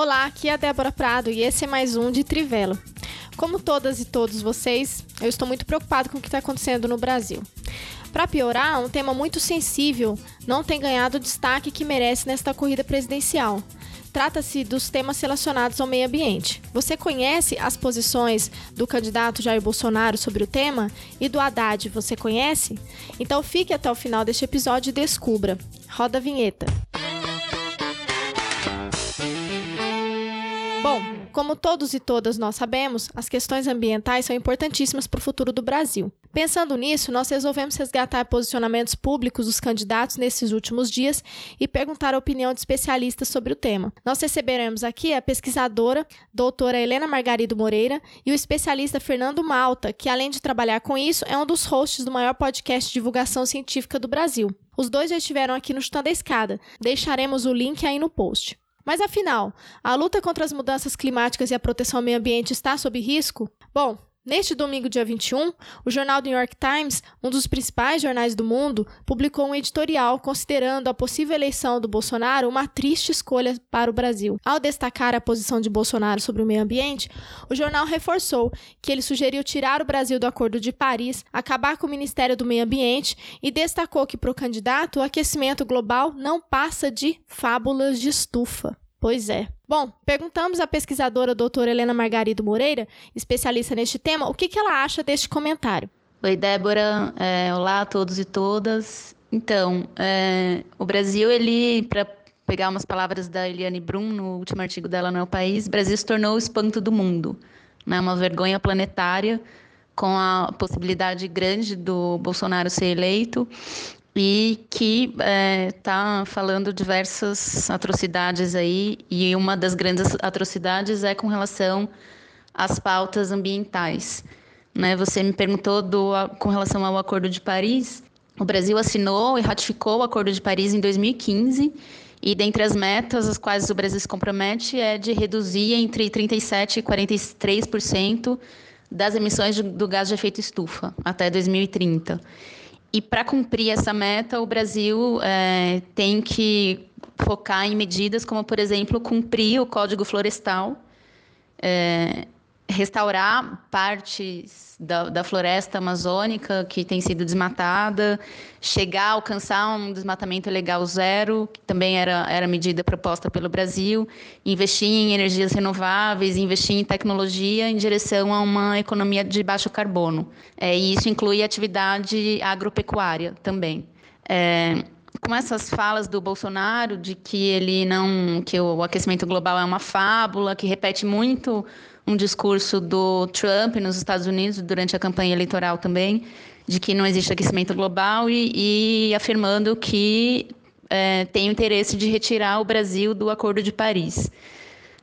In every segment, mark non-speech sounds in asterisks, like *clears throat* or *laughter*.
Olá, aqui é a Débora Prado e esse é mais um de Trivelo. Como todas e todos vocês, eu estou muito preocupado com o que está acontecendo no Brasil. Para piorar, um tema muito sensível não tem ganhado o destaque que merece nesta corrida presidencial. Trata-se dos temas relacionados ao meio ambiente. Você conhece as posições do candidato Jair Bolsonaro sobre o tema? E do Haddad, você conhece? Então fique até o final deste episódio e descubra. Roda a vinheta. Bom, como todos e todas nós sabemos, as questões ambientais são importantíssimas para o futuro do Brasil. Pensando nisso, nós resolvemos resgatar posicionamentos públicos dos candidatos nesses últimos dias e perguntar a opinião de especialistas sobre o tema. Nós receberemos aqui a pesquisadora doutora Helena Margarido Moreira e o especialista Fernando Malta, que além de trabalhar com isso, é um dos hosts do maior podcast de divulgação científica do Brasil. Os dois já estiveram aqui no Chutando a Escada. Deixaremos o link aí no post. Mas afinal, a luta contra as mudanças climáticas e a proteção ao meio ambiente está sob risco? Bom, Neste domingo, dia 21, o jornal The New York Times, um dos principais jornais do mundo, publicou um editorial considerando a possível eleição do Bolsonaro uma triste escolha para o Brasil. Ao destacar a posição de Bolsonaro sobre o meio ambiente, o jornal reforçou que ele sugeriu tirar o Brasil do Acordo de Paris, acabar com o Ministério do Meio Ambiente e destacou que para o candidato o aquecimento global não passa de fábulas de estufa. Pois é. Bom, perguntamos à pesquisadora doutora Helena Margarido Moreira, especialista neste tema, o que, que ela acha deste comentário. Oi, Débora. É, olá a todos e todas. Então, é, o Brasil, ele, para pegar umas palavras da Eliane Brum no último artigo dela no El País, Brasil se tornou o espanto do mundo, né? uma vergonha planetária, com a possibilidade grande do Bolsonaro ser eleito e que está é, falando diversas atrocidades aí, e uma das grandes atrocidades é com relação às pautas ambientais. Né? Você me perguntou do, com relação ao Acordo de Paris. O Brasil assinou e ratificou o Acordo de Paris em 2015, e dentre as metas às quais o Brasil se compromete é de reduzir entre 37% e 43% das emissões do gás de efeito estufa até 2030. E para cumprir essa meta, o Brasil é, tem que focar em medidas como, por exemplo, cumprir o Código Florestal, é, restaurar partes da, da, floresta amazônica que tem sido desmatada, chegar a alcançar um desmatamento legal zero, que também era, era medida proposta pelo Brasil, investir em energias renováveis, investir em tecnologia em direção a uma economia de baixo carbono. É, e isso inclui atividade agropecuária também. É, com essas falas do Bolsonaro de que ele não, que o aquecimento global é uma fábula, que repete muito um discurso do Trump nos Estados Unidos durante a campanha eleitoral também, de que não existe aquecimento global e, e afirmando que é, tem o interesse de retirar o Brasil do Acordo de Paris.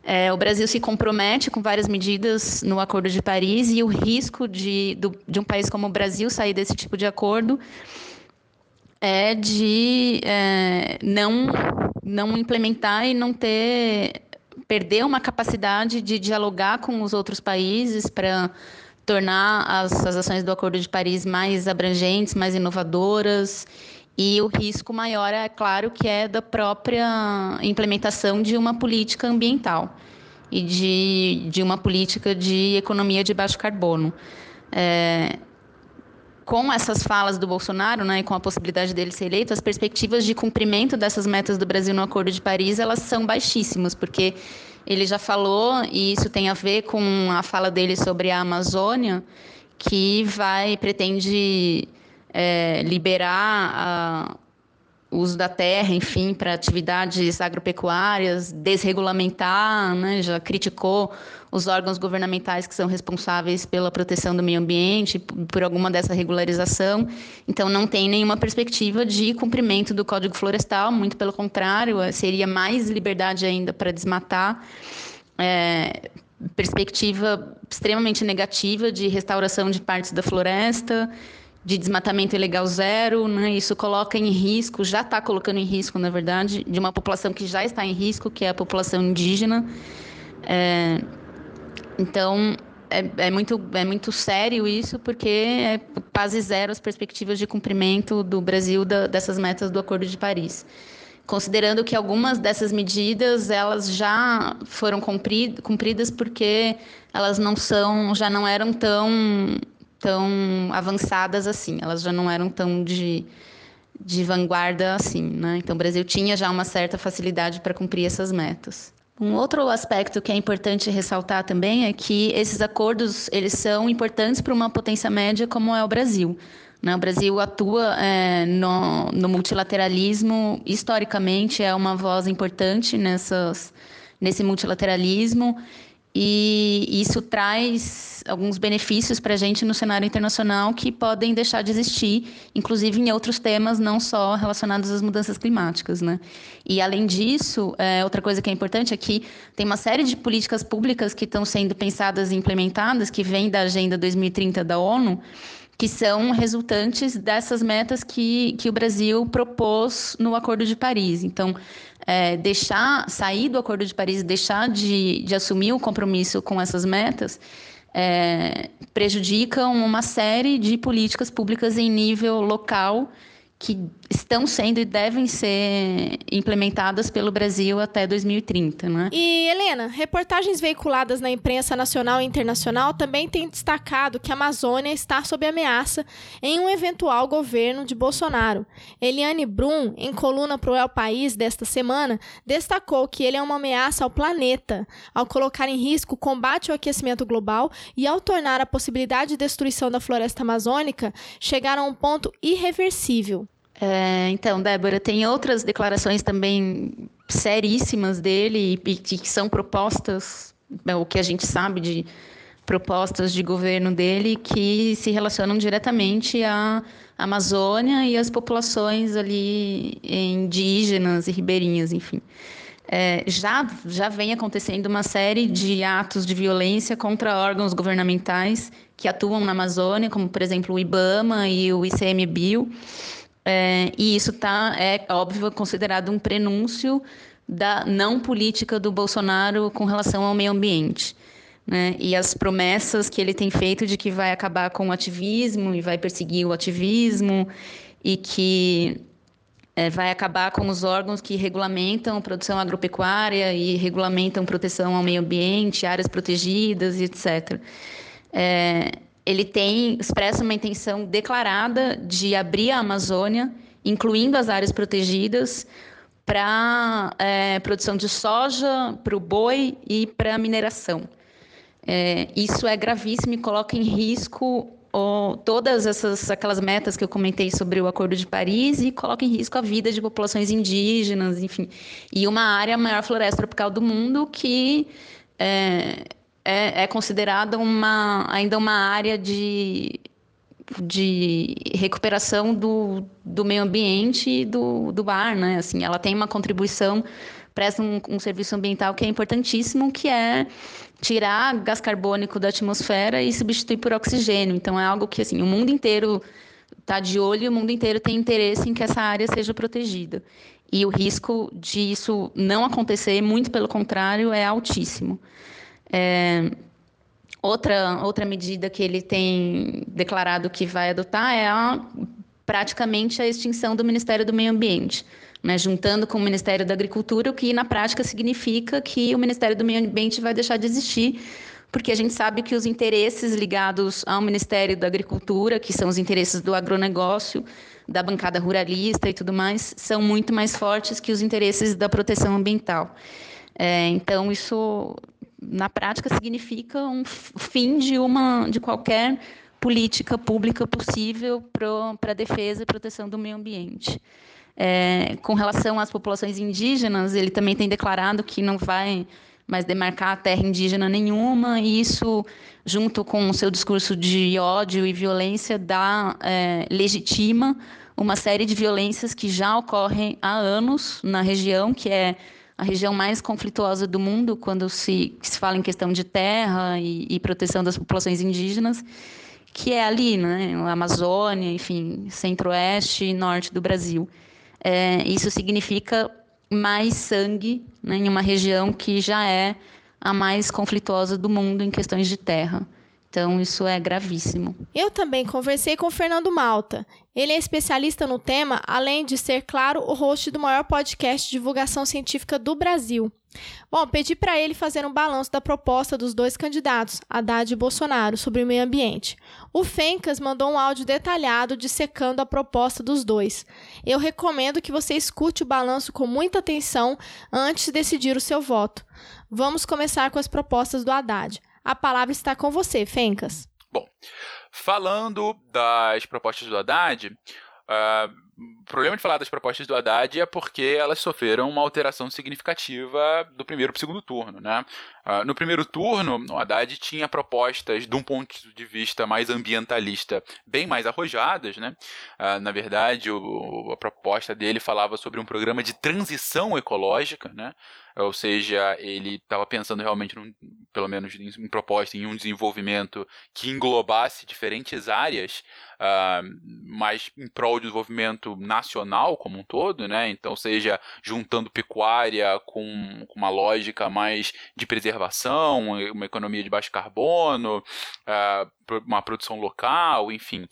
É, o Brasil se compromete com várias medidas no Acordo de Paris e o risco de, do, de um país como o Brasil sair desse tipo de acordo é de é, não, não implementar e não ter perder uma capacidade de dialogar com os outros países para tornar as, as ações do Acordo de Paris mais abrangentes, mais inovadoras. E o risco maior, é claro, que é da própria implementação de uma política ambiental e de, de uma política de economia de baixo carbono. É, com essas falas do Bolsonaro, né, e com a possibilidade dele ser eleito, as perspectivas de cumprimento dessas metas do Brasil no Acordo de Paris, elas são baixíssimas, porque ele já falou, e isso tem a ver com a fala dele sobre a Amazônia, que vai, pretende é, liberar a, uso da terra, enfim, para atividades agropecuárias, desregulamentar, né, já criticou os órgãos governamentais que são responsáveis pela proteção do meio ambiente, por alguma dessa regularização. Então, não tem nenhuma perspectiva de cumprimento do Código Florestal, muito pelo contrário, seria mais liberdade ainda para desmatar. É, perspectiva extremamente negativa de restauração de partes da floresta de desmatamento ilegal zero, né? Isso coloca em risco, já está colocando em risco, na verdade, de uma população que já está em risco, que é a população indígena. É, então, é, é, muito, é muito sério isso, porque é quase zero as perspectivas de cumprimento do Brasil da, dessas metas do Acordo de Paris. considerando que algumas dessas medidas elas já foram cumpridas porque elas não são, já não eram tão tão avançadas assim, elas já não eram tão de, de vanguarda assim, né? Então o Brasil tinha já uma certa facilidade para cumprir essas metas. Um outro aspecto que é importante ressaltar também é que esses acordos eles são importantes para uma potência média como é o Brasil. Né? O Brasil atua é, no, no, multilateralismo, historicamente é uma voz importante nessas, nesse multilateralismo e isso traz alguns benefícios para a gente no cenário internacional que podem deixar de existir, inclusive em outros temas, não só relacionados às mudanças climáticas. Né? E, além disso, é, outra coisa que é importante é que tem uma série de políticas públicas que estão sendo pensadas e implementadas, que vêm da Agenda 2030 da ONU, que são resultantes dessas metas que, que o Brasil propôs no Acordo de Paris. Então, é, deixar sair do Acordo de Paris, deixar de, de assumir o compromisso com essas metas, é, prejudicam uma série de políticas públicas em nível local que estão sendo e devem ser implementadas pelo Brasil até 2030, né? E Helena, reportagens veiculadas na imprensa nacional e internacional também têm destacado que a Amazônia está sob ameaça em um eventual governo de Bolsonaro. Eliane Brum, em coluna para o El País desta semana, destacou que ele é uma ameaça ao planeta, ao colocar em risco o combate ao aquecimento global e ao tornar a possibilidade de destruição da floresta amazônica chegar a um ponto irreversível. É, então, Débora, tem outras declarações também seríssimas dele e, que são propostas, o que a gente sabe de propostas de governo dele que se relacionam diretamente à Amazônia e às populações ali indígenas e ribeirinhas, enfim. É, já, já vem acontecendo uma série de atos de violência contra órgãos governamentais que atuam na Amazônia, como, por exemplo, o IBAMA e o ICMBio, é, e isso tá, é óbvio, considerado um prenúncio da não política do Bolsonaro com relação ao meio ambiente. Né? E as promessas que ele tem feito de que vai acabar com o ativismo e vai perseguir o ativismo e que é, vai acabar com os órgãos que regulamentam produção agropecuária e regulamentam proteção ao meio ambiente, áreas protegidas, etc. É, ele tem expressa uma intenção declarada de abrir a Amazônia, incluindo as áreas protegidas, para é, produção de soja, para o boi e para mineração. É, isso é gravíssimo e coloca em risco todas essas aquelas metas que eu comentei sobre o Acordo de Paris e coloca em risco a vida de populações indígenas, enfim, e uma área maior floresta tropical do mundo que é, é, é considerada uma, ainda uma área de, de recuperação do, do meio ambiente e do, do ar, né? Assim, ela tem uma contribuição, presta um, um serviço ambiental que é importantíssimo, que é tirar gás carbônico da atmosfera e substituir por oxigênio. Então, é algo que assim, o mundo inteiro está de olho e o mundo inteiro tem interesse em que essa área seja protegida. E o risco disso não acontecer, muito pelo contrário, é altíssimo. É, outra, outra medida que ele tem declarado que vai adotar é a, praticamente a extinção do Ministério do Meio Ambiente. Né, juntando com o Ministério da Agricultura, o que na prática significa que o Ministério do Meio Ambiente vai deixar de existir, porque a gente sabe que os interesses ligados ao Ministério da Agricultura, que são os interesses do agronegócio, da bancada ruralista e tudo mais, são muito mais fortes que os interesses da proteção ambiental. É, então, isso na prática significa um fim de uma de qualquer política pública possível para a defesa e proteção do meio ambiente. É, com relação às populações indígenas, ele também tem declarado que não vai mais demarcar terra indígena nenhuma, e isso, junto com o seu discurso de ódio e violência, dá, é, legitima uma série de violências que já ocorrem há anos na região, que é a região mais conflituosa do mundo quando se, se fala em questão de terra e, e proteção das populações indígenas, que é ali, né, Amazônia, enfim, centro-oeste e norte do Brasil. É, isso significa mais sangue né, em uma região que já é a mais conflituosa do mundo em questões de terra. Então, isso é gravíssimo. Eu também conversei com o Fernando Malta. Ele é especialista no tema, além de ser, claro, o host do maior podcast de divulgação científica do Brasil. Bom, pedi para ele fazer um balanço da proposta dos dois candidatos, Haddad e Bolsonaro, sobre o meio ambiente. O Fencas mandou um áudio detalhado dissecando a proposta dos dois. Eu recomendo que você escute o balanço com muita atenção antes de decidir o seu voto. Vamos começar com as propostas do Haddad. A palavra está com você, Fencas. Bom, falando das propostas do Haddad, uh, o problema de falar das propostas do Haddad é porque elas sofreram uma alteração significativa do primeiro para o segundo turno. Né? Uh, no primeiro turno, o Haddad tinha propostas, de um ponto de vista mais ambientalista, bem mais arrojadas. Né? Uh, na verdade, o, a proposta dele falava sobre um programa de transição ecológica, né? ou seja, ele estava pensando realmente, num, pelo menos em, em proposta, em um desenvolvimento que englobasse diferentes áreas, uh, mas em prol do desenvolvimento nacional como um todo, né? Então, seja juntando pecuária com, com uma lógica mais de preservação, uma economia de baixo carbono, uh, uma produção local, enfim.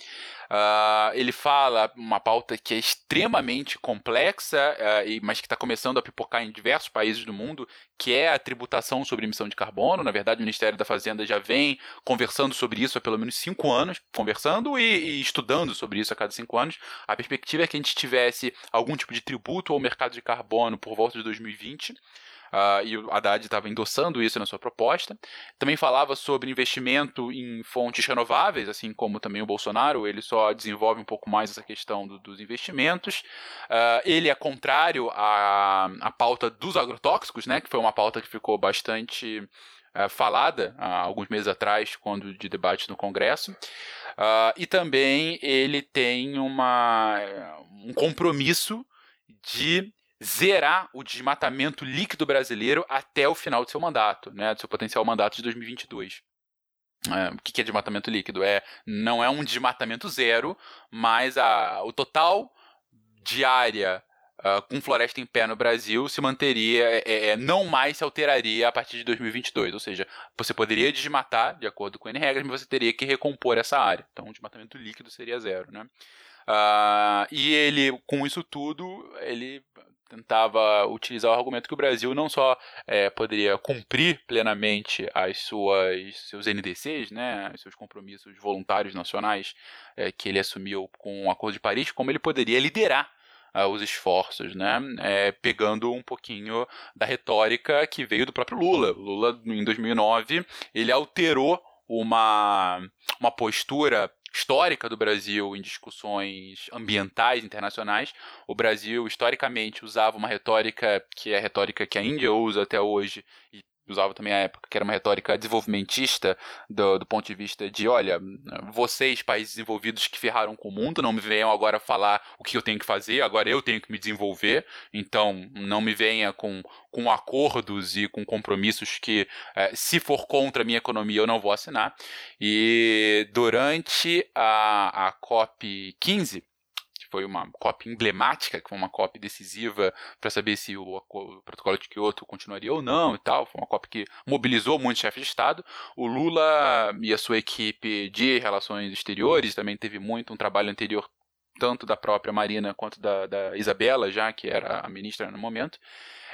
Uh, ele fala uma pauta que é extremamente complexa, uh, mas que está começando a pipocar em diversos países do mundo, que é a tributação sobre emissão de carbono. Na verdade, o Ministério da Fazenda já vem conversando sobre isso há pelo menos cinco anos, conversando e, e estudando sobre isso a cada cinco anos. A perspectiva é que a gente tivesse algum tipo de tributo ao mercado de carbono por volta de 2020. Uh, e o Haddad estava endossando isso na sua proposta. Também falava sobre investimento em fontes renováveis, assim como também o Bolsonaro, ele só desenvolve um pouco mais essa questão do, dos investimentos. Uh, ele é contrário à, à pauta dos agrotóxicos, né, que foi uma pauta que ficou bastante uh, falada há alguns meses atrás, quando de debate no Congresso. Uh, e também ele tem uma, um compromisso de zerar o desmatamento líquido brasileiro até o final do seu mandato, né, do seu potencial mandato de 2022. É, o que é desmatamento líquido? É, não é um desmatamento zero, mas a, o total de área uh, com floresta em pé no Brasil se manteria, é, é, é, não mais se alteraria a partir de 2022. Ou seja, você poderia desmatar, de acordo com N regras, mas você teria que recompor essa área. Então, o desmatamento líquido seria zero. Né? Uh, e ele, com isso tudo, ele tentava utilizar o argumento que o Brasil não só é, poderia cumprir plenamente as suas seus NDCs, né, os seus compromissos voluntários nacionais é, que ele assumiu com o Acordo de Paris, como ele poderia liderar uh, os esforços, né, é, pegando um pouquinho da retórica que veio do próprio Lula. Lula, em 2009, ele alterou uma, uma postura histórica do Brasil em discussões ambientais internacionais. O Brasil, historicamente, usava uma retórica que é a retórica que a Índia usa até hoje e usava também a época, que era uma retórica desenvolvimentista do, do, ponto de vista de, olha, vocês, países desenvolvidos que ferraram com o mundo, não me venham agora falar o que eu tenho que fazer, agora eu tenho que me desenvolver, então não me venha com, com acordos e com compromissos que, eh, se for contra a minha economia, eu não vou assinar. E durante a, a COP 15, foi uma COP emblemática, que foi uma COP decisiva para saber se o, o, protocolo de Kyoto continuaria ou não e tal. Foi uma COP que mobilizou muitos chefes de Estado. O Lula e a sua equipe de relações exteriores também teve muito um trabalho anterior tanto da própria Marina quanto da, da Isabela, já que era a ministra no momento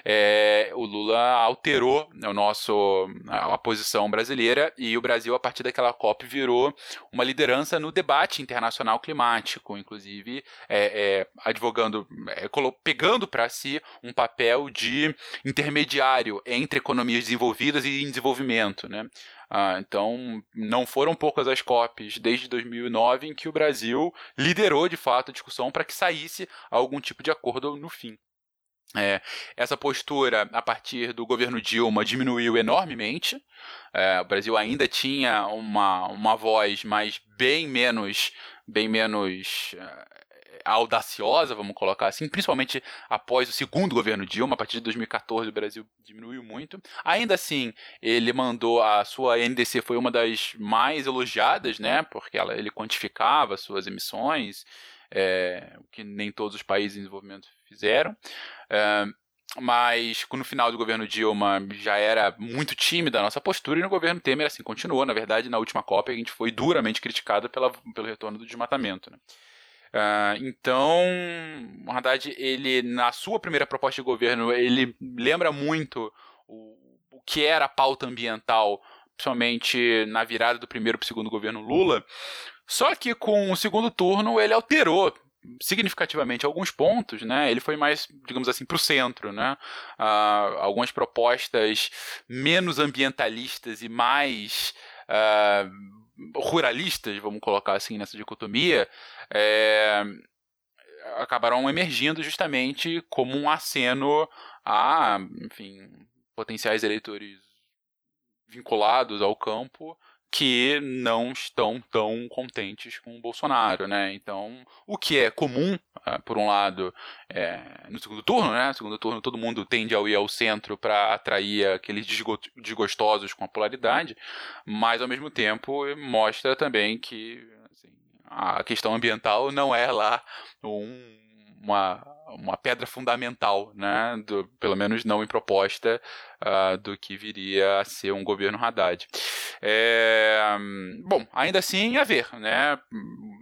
é, o Lula alterou o nosso, a, posição brasileira e o Brasil, a partir daquela COP, virou uma liderança no debate internacional climático, inclusive é, é, advogando, é, pegando para si um papel de intermediário entre economias desenvolvidas e em desenvolvimento. Né? Ah, então, não foram poucas as COPs desde 2009 em que o Brasil liderou de fato a discussão para que saísse algum tipo de acordo no fim. É, essa postura, a partir do governo Dilma, diminuiu enormemente. É, o Brasil ainda tinha uma, uma voz, mas bem menos, bem menos é, audaciosa, vamos colocar assim, principalmente após o segundo governo Dilma, a partir de 2014 o Brasil diminuiu muito. Ainda assim, ele mandou a sua NDC foi uma das mais elogiadas, né? Porque ela, ele quantificava suas emissões, é, que nem todos os países em desenvolvimento fizeram. Uh, mas no final do governo Dilma já era muito tímida a nossa postura, e no governo Temer assim continuou. Na verdade, na última COP a gente foi duramente criticado pela, pelo retorno do desmatamento. Né? Uh, então, o Haddad, ele, na sua primeira proposta de governo, ele lembra muito o, o que era a pauta ambiental, principalmente na virada do primeiro para o segundo governo Lula. Só que com o segundo turno ele alterou significativamente alguns pontos, né? Ele foi mais, digamos assim, para o centro, né? Uh, algumas propostas menos ambientalistas e mais uh, ruralistas, vamos colocar assim nessa dicotomia, é, acabaram emergindo justamente como um aceno a, enfim, potenciais eleitores vinculados ao campo que não estão tão contentes com o Bolsonaro, né? Então, o que é comum, uh, por um lado, é, no segundo turno, né? No segundo turno todo mundo tende a ir ao centro para atrair aqueles desgostosos com a polaridade, mas ao mesmo tempo mostra também que assim, a questão ambiental não é lá um, uma uma pedra fundamental, né, do, pelo menos não em proposta, uh, do que viria a ser um governo Haddad. É, bom, ainda assim, a ver, né,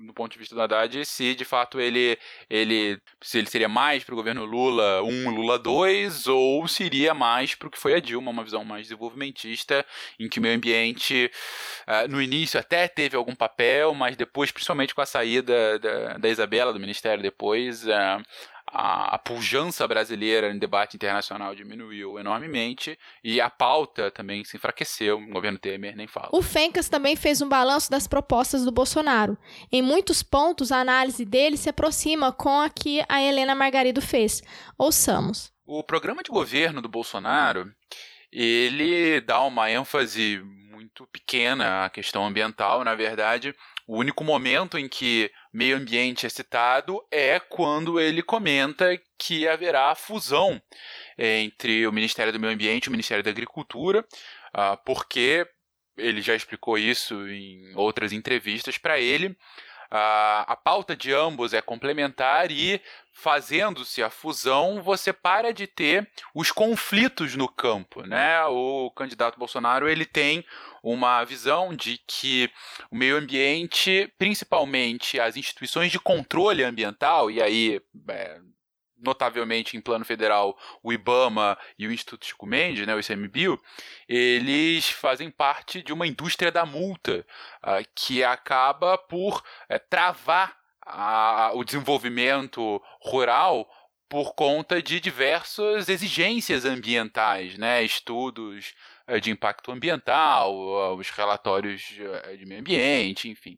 do ponto de vista do Haddad, se de fato ele, ele, se ele seria mais para o governo Lula 1, Lula 2, ou seria mais para o que foi a Dilma, uma visão mais desenvolvimentista, em que o meio ambiente, uh, no início até teve algum papel, mas depois, principalmente com a saída da, da Isabela do Ministério depois, uh, a, a pujança brasileira em debate internacional diminuiu enormemente e a pauta também se enfraqueceu. O governo Temer nem fala. O Fencas também fez um balanço das propostas do Bolsonaro. Em muitos pontos, a análise dele se aproxima com a que a Helena Margarido fez. Ouçamos. O programa de governo do Bolsonaro ele dá uma ênfase muito pequena à questão ambiental. Na verdade, o único momento em que meio ambiente é citado é quando ele comenta que haverá fusão entre o Ministério do Meio Ambiente e o Ministério da Agricultura, ah, porque ele já explicou isso em outras entrevistas para ele. A, a pauta de ambos é complementar e, fazendo-se a fusão, você para de ter os conflitos no campo. Né? O candidato Bolsonaro ele tem uma visão de que o meio ambiente, principalmente as instituições de controle ambiental, e aí é, notavelmente em plano federal, o IBAMA e o Instituto Chico Mendes, né, o ICMBio, eles fazem parte de uma indústria da multa uh, que acaba por uh, travar a, o desenvolvimento rural por conta de diversas exigências ambientais, né, estudos uh, de impacto ambiental, os relatórios de meio ambiente, enfim.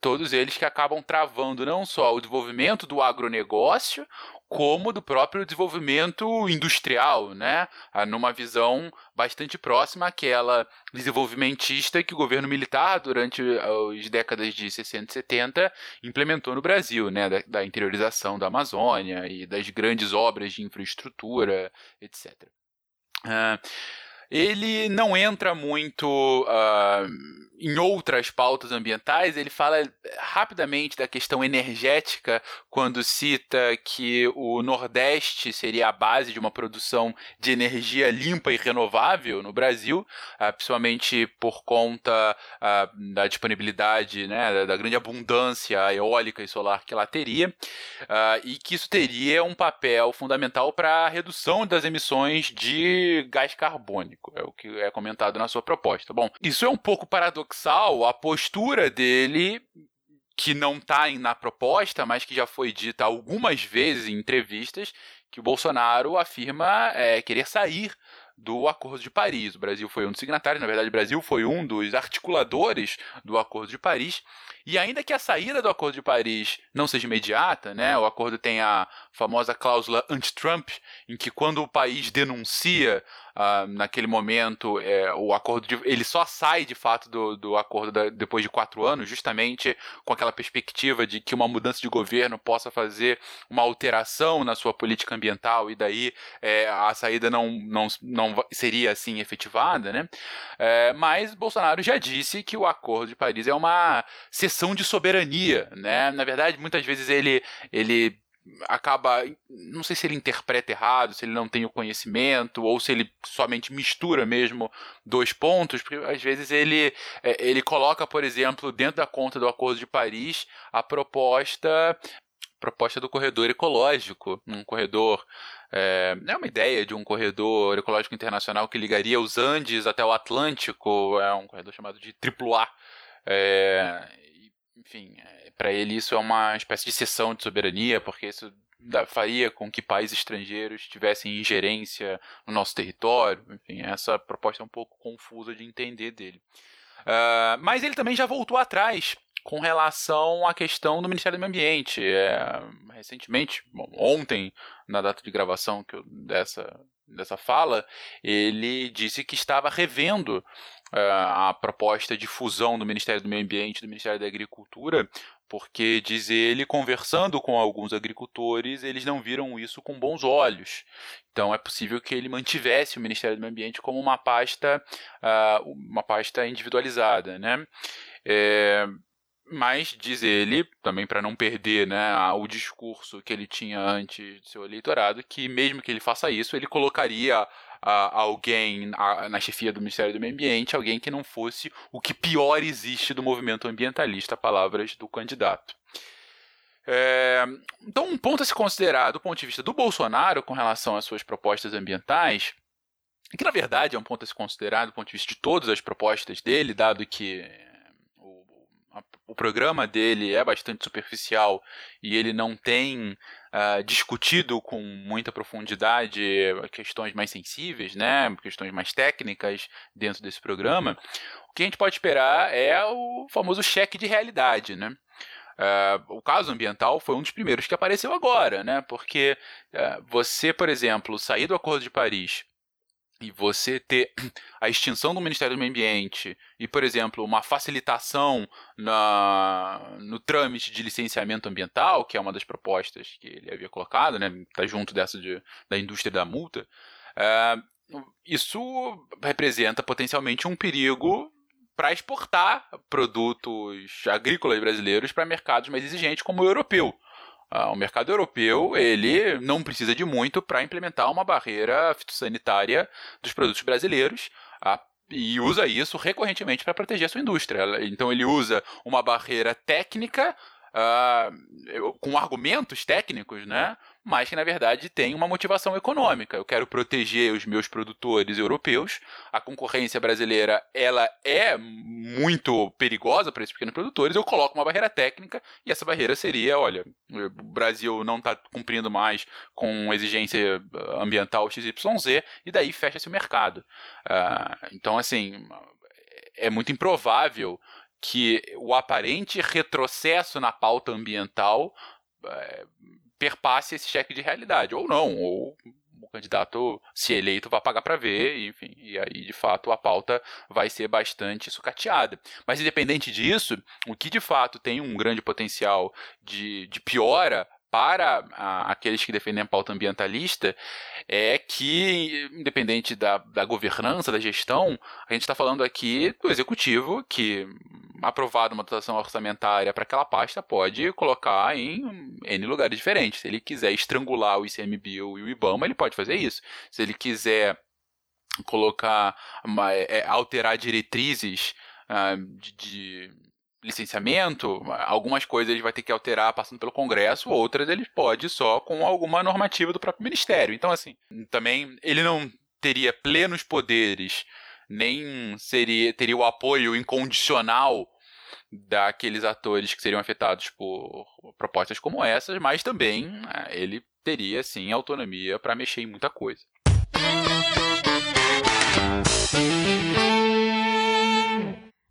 Todos eles que acabam travando não só o desenvolvimento do agronegócio, como do próprio desenvolvimento industrial, né? Ah, numa visão bastante próxima àquela desenvolvimentista que o governo militar, durante as décadas de 60 e 70, implementou no Brasil, né? Da, da interiorização da Amazônia e das grandes obras de infraestrutura, etc. Uh, ele não entra muito uh, em outras pautas ambientais, ele fala rapidamente da questão energética quando cita que o Nordeste seria a base de uma produção de energia limpa e renovável no Brasil, uh, principalmente por conta uh, da disponibilidade, né, da, grande abundância eólica e solar que ela teria, e que isso teria um papel fundamental para a redução das emissões de gás carbônico é o que é comentado na sua proposta. Bom, isso é um pouco paradoxal, a postura dele que não está na proposta, mas que já foi dita algumas vezes em entrevistas, que o Bolsonaro afirma é, querer sair do Acordo de Paris. O Brasil foi um dos signatários, na verdade, o Brasil foi um dos articuladores do Acordo de Paris. E ainda que a saída do Acordo de Paris não seja imediata, né, o acordo tem a famosa cláusula anti-Trump, em que quando o país denuncia uh, naquele momento é, o acordo de, ele só sai de fato do, do acordo da, depois de quatro anos, justamente com aquela perspectiva de que uma mudança de governo possa fazer uma alteração na sua política ambiental e daí é, a saída não, não, não seria assim efetivada, né? É, mas Bolsonaro já disse que o Acordo de Paris é uma cessão de soberania, né? Na verdade, muitas vezes ele, ele acaba, não sei se ele interpreta errado, se ele não tem o conhecimento ou se ele somente mistura mesmo dois pontos, porque às vezes ele é, ele coloca, por exemplo, dentro da conta do Acordo de Paris a proposta proposta do corredor ecológico, um corredor é, é uma ideia de um corredor ecológico internacional que ligaria os Andes até o Atlântico, é um corredor chamado de AAA. É, enfim, é, para ele isso é uma espécie de cessão de soberania, porque isso faria com que países estrangeiros tivessem ingerência no nosso território. Enfim, essa proposta é um pouco confusa de entender dele. Uh, mas ele também já voltou atrás com relação à questão do Ministério do Meio Ambiente. É, recentemente, bom, ontem, na data de gravação eu, dessa, dessa fala, ele disse que estava revendo a proposta de fusão do Ministério do Meio Ambiente e do Ministério da Agricultura, porque, diz ele, conversando com alguns agricultores, eles não viram isso com bons olhos. Então é possível que ele mantivesse o Ministério do Meio Ambiente como uma pasta, uh, uma pasta individualizada, né? É, mas, diz ele, também para não perder né, o discurso que ele tinha antes do seu eleitorado, que mesmo que ele faça isso, ele colocaria alguém na chefia do Ministério do Meio Ambiente, alguém que não fosse o que pior existe do movimento ambientalista, palavras do candidato. É, então, um ponto a se considerar do ponto de vista do Bolsonaro com relação às suas propostas ambientais, que na verdade é um ponto a se considerar do ponto de vista de todas as propostas dele, dado que o programa dele é bastante superficial e ele não tem uh, discutido com muita profundidade questões mais sensíveis, né, questões mais técnicas dentro desse programa, o que a gente pode esperar é o famoso cheque de realidade, né? Uh, o caso ambiental foi um dos primeiros que apareceu agora, né? Porque uh, você, por exemplo, sair do Acordo de Paris e você ter *clears throat* a extinção do Ministério do Meio Ambiente e, por exemplo, uma facilitação na, no trâmite de licenciamento ambiental, que é uma das propostas que ele havia colocado, né, está junto dessa de, da indústria da multa, é, isso representa potencialmente um perigo para exportar produtos agrícolas brasileiros para mercados mais exigentes como o europeu. Uh, o mercado europeu ele não precisa de muito para implementar uma barreira fitossanitária dos produtos brasileiros. E usa isso recorrentemente para proteger a sua indústria. Então ele usa uma barreira técnica uh, com argumentos técnicos, né? Mas que na verdade tem uma motivação econômica. Eu quero proteger os meus produtores europeus. A concorrência brasileira ela é muito perigosa para esses pequenos produtores. Eu coloco uma barreira técnica e essa barreira seria, olha, o Brasil não está cumprindo mais com exigência ambiental XYZ e daí fecha-se o mercado. Uh, então, assim, é muito improvável que o aparente retrocesso na pauta ambiental é, perpasse esse cheque de realidade, ou não, ou o candidato, se eleito, vai pagar para ver, enfim, e aí de fato a pauta vai ser bastante sucateada. Mas independente disso, o que de fato tem um grande potencial de, de piora para a, aqueles que defendem a pauta ambientalista é que, independente da, da governança, da gestão, a gente está falando aqui do executivo que, aprovado uma dotação orçamentária para aquela pasta, pode colocar em N lugares diferentes. Se ele quiser estrangular o ICMBio e o IBAMA, ele pode fazer isso. Se ele quiser colocar, é, alterar diretrizes uh, de, de licenciamento, algumas coisas ele vai ter que alterar passando pelo Congresso, outras ele pode só com alguma normativa do próprio Ministério. Então, assim, também ele não teria plenos poderes, nem seria teria o apoio incondicional daqueles atores que seriam afetados por propostas como essas, mas também né, ele teria sim autonomia para mexer em muita coisa.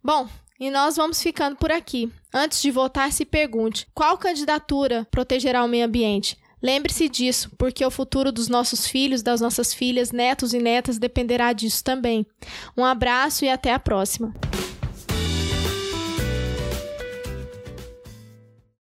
Bom, e nós vamos ficando por aqui. Antes de votar, se pergunte: qual candidatura protegerá o meio ambiente? Lembre-se disso, porque o futuro dos nossos filhos, das nossas filhas, netos e netas dependerá disso também. Um abraço e até a próxima.